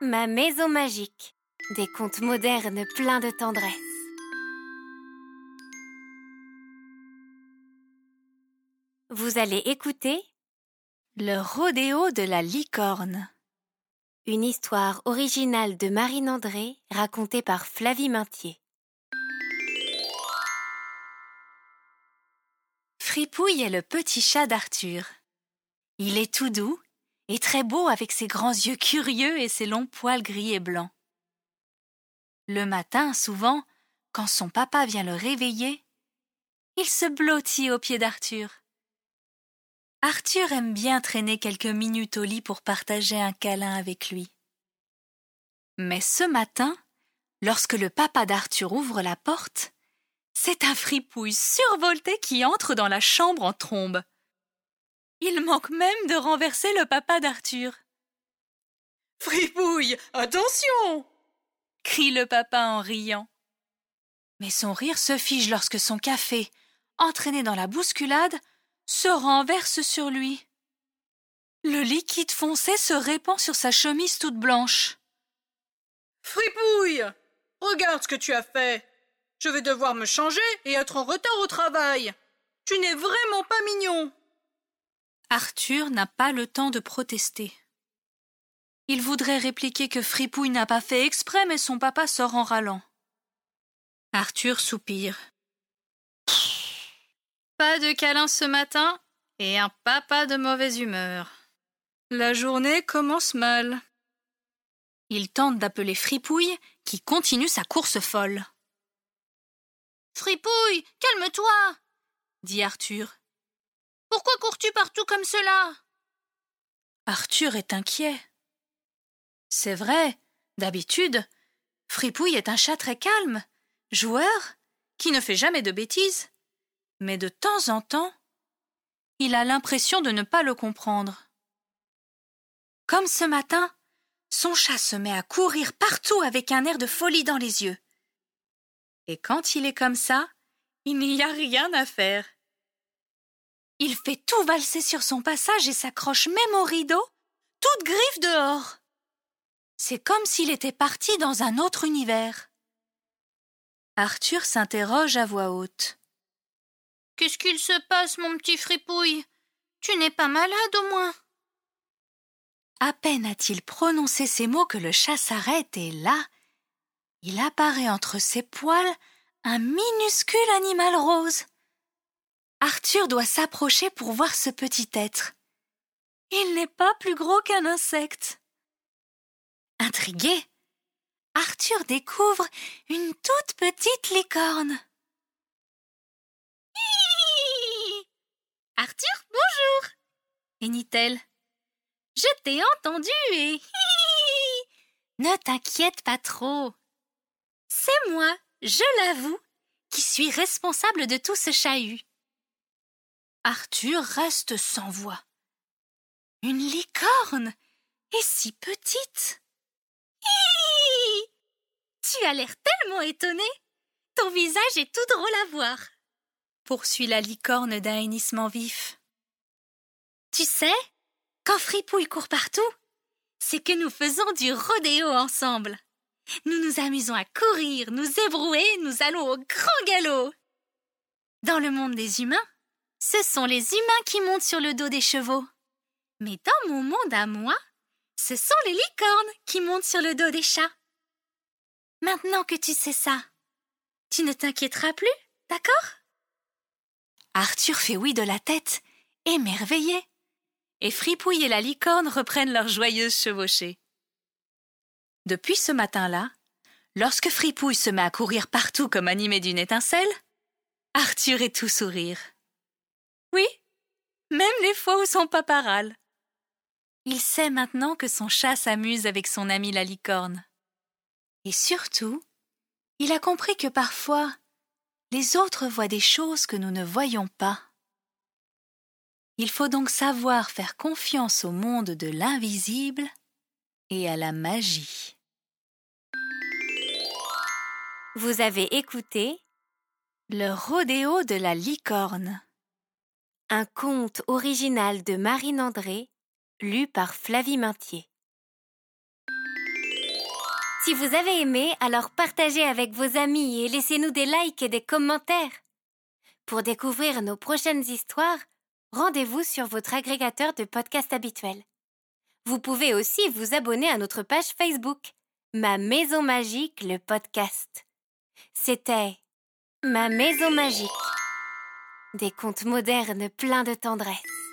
Ma maison magique. Des contes modernes pleins de tendresse. Vous allez écouter Le rodéo de la licorne. Une histoire originale de Marine André racontée par Flavie Maintier. Fripouille est le petit chat d'Arthur. Il est tout doux et très beau avec ses grands yeux curieux et ses longs poils gris et blancs. Le matin, souvent, quand son papa vient le réveiller, il se blottit aux pieds d'Arthur. Arthur aime bien traîner quelques minutes au lit pour partager un câlin avec lui. Mais ce matin, lorsque le papa d'Arthur ouvre la porte, c'est un fripouille survolté qui entre dans la chambre en trombe. Il manque même de renverser le papa d'Arthur. Fripouille, attention crie le papa en riant. Mais son rire se fige lorsque son café, entraîné dans la bousculade, se renverse sur lui. Le liquide foncé se répand sur sa chemise toute blanche. Fripouille Regarde ce que tu as fait Je vais devoir me changer et être en retard au travail. Tu n'es vraiment pas mignon. Arthur n'a pas le temps de protester. Il voudrait répliquer que Fripouille n'a pas fait exprès, mais son papa sort en râlant. Arthur soupire. Pas de câlin ce matin et un papa de mauvaise humeur. La journée commence mal. Il tente d'appeler Fripouille, qui continue sa course folle. Fripouille, calme-toi, dit Arthur. Pourquoi cours-tu partout comme cela? Arthur est inquiet. C'est vrai, d'habitude, Fripouille est un chat très calme, joueur, qui ne fait jamais de bêtises. Mais de temps en temps, il a l'impression de ne pas le comprendre. Comme ce matin, son chat se met à courir partout avec un air de folie dans les yeux. Et quand il est comme ça, il n'y a rien à faire. Il fait tout valser sur son passage et s'accroche même au rideau, toute griffe dehors. C'est comme s'il était parti dans un autre univers. Arthur s'interroge à voix haute. Qu'est-ce qu'il se passe, mon petit fripouille? Tu n'es pas malade au moins? À peine a-t-il prononcé ces mots que le chat s'arrête et là, il apparaît entre ses poils un minuscule animal rose. Arthur doit s'approcher pour voir ce petit être. Il n'est pas plus gros qu'un insecte. Intrigué, Arthur découvre une toute petite licorne. Arthur, bonjour hennit-elle. Je t'ai entendu et. ne t'inquiète pas trop. C'est moi, je l'avoue, qui suis responsable de tout ce chahut. Arthur reste sans voix. Une licorne Et si petite Tu as l'air tellement étonné Ton visage est tout drôle à voir poursuit la licorne d'un hennissement vif. Tu sais, quand Fripouille court partout, c'est que nous faisons du rodéo ensemble. Nous nous amusons à courir, nous ébrouer, nous allons au grand galop. Dans le monde des humains, ce sont les humains qui montent sur le dos des chevaux. Mais dans mon monde à moi, ce sont les licornes qui montent sur le dos des chats. Maintenant que tu sais ça, tu ne t'inquiéteras plus, d'accord? Arthur fait oui de la tête, émerveillé. Et Fripouille et la licorne reprennent leur joyeuse chevauchée. Depuis ce matin-là, lorsque Fripouille se met à courir partout comme animé d'une étincelle, Arthur est tout sourire. Oui, même les fois où son papa râle. Il sait maintenant que son chat s'amuse avec son ami la licorne. Et surtout, il a compris que parfois, les autres voient des choses que nous ne voyons pas. Il faut donc savoir faire confiance au monde de l'invisible et à la magie. Vous avez écouté Le rodéo de la licorne un conte original de Marine André, lu par Flavie Maintier. Si vous avez aimé, alors partagez avec vos amis et laissez-nous des likes et des commentaires. Pour découvrir nos prochaines histoires, rendez-vous sur votre agrégateur de podcasts habituel. Vous pouvez aussi vous abonner à notre page Facebook, Ma Maison Magique, le podcast. C'était Ma Maison Magique. Des contes modernes pleins de tendresse.